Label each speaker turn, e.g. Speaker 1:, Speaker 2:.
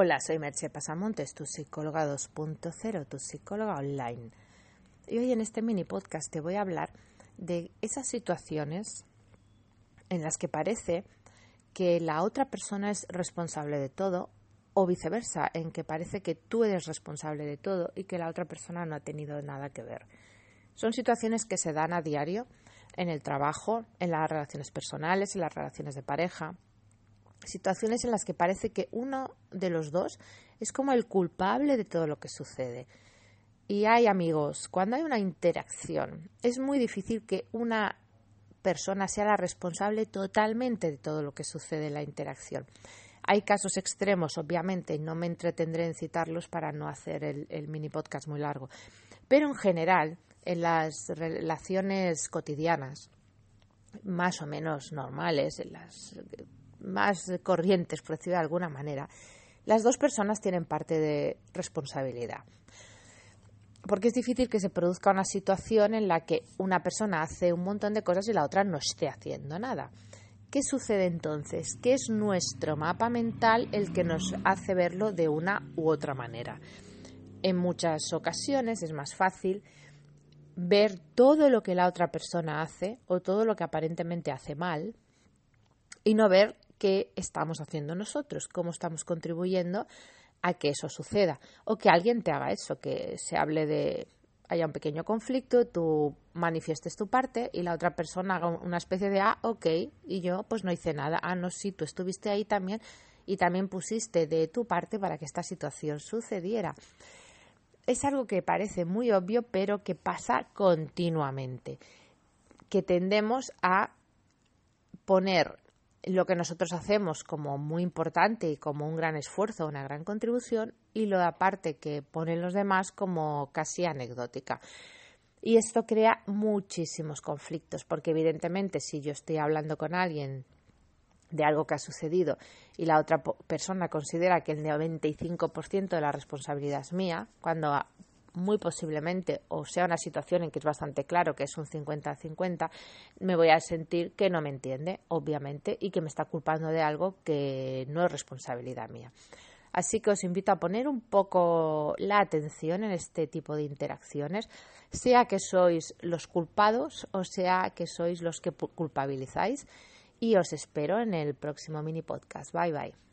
Speaker 1: Hola, soy Merche Pasamontes, tu psicóloga 2.0, tu psicóloga online. Y hoy en este mini podcast te voy a hablar de esas situaciones en las que parece que la otra persona es responsable de todo o viceversa, en que parece que tú eres responsable de todo y que la otra persona no ha tenido nada que ver. Son situaciones que se dan a diario en el trabajo, en las relaciones personales, en las relaciones de pareja, situaciones en las que parece que uno de los dos es como el culpable de todo lo que sucede. Y hay amigos, cuando hay una interacción, es muy difícil que una persona sea la responsable totalmente de todo lo que sucede en la interacción. Hay casos extremos, obviamente, y no me entretendré en citarlos para no hacer el, mini podcast muy largo. Pero en general, en las relaciones cotidianas, más o menos normales, en las más corrientes, por decirlo de alguna manera, las dos personas tienen parte de responsabilidad. Porque es difícil que se produzca una situación en la que una persona hace un montón de cosas y la otra no esté haciendo nada. ¿Qué sucede entonces? ¿Qué es nuestro mapa mental el que nos hace verlo de una u otra manera? En muchas ocasiones es más fácil ver todo lo que la otra persona hace o todo lo que aparentemente hace mal y no ver qué estamos haciendo nosotros, cómo estamos contribuyendo a que eso suceda o que alguien te haga eso, que se hable de haya un pequeño conflicto, tú manifiestes tu parte y la otra persona haga una especie de ah, ok, y yo pues no hice nada, ah, no, sí, tú estuviste ahí también y también pusiste de tu parte para que esta situación sucediera. Es algo que parece muy obvio, pero que pasa continuamente, que tendemos a poner lo que nosotros hacemos como muy importante y como un gran esfuerzo, una gran contribución, y lo aparte que ponen los demás como casi anecdótica. Y esto crea muchísimos conflictos, porque evidentemente si yo estoy hablando con alguien de algo que ha sucedido y la otra persona considera que el 95% de la responsabilidad es mía, cuando muy posiblemente, o sea una situación en que es bastante claro que es un 50-50, me voy a sentir que no me entiende, obviamente, y que me está culpando de algo que no es responsabilidad mía. Así que os invito a poner un poco la atención en este tipo de interacciones, sea que sois los culpados o sea que sois los que culpabilizáis. Y os espero en el próximo mini podcast. Bye bye.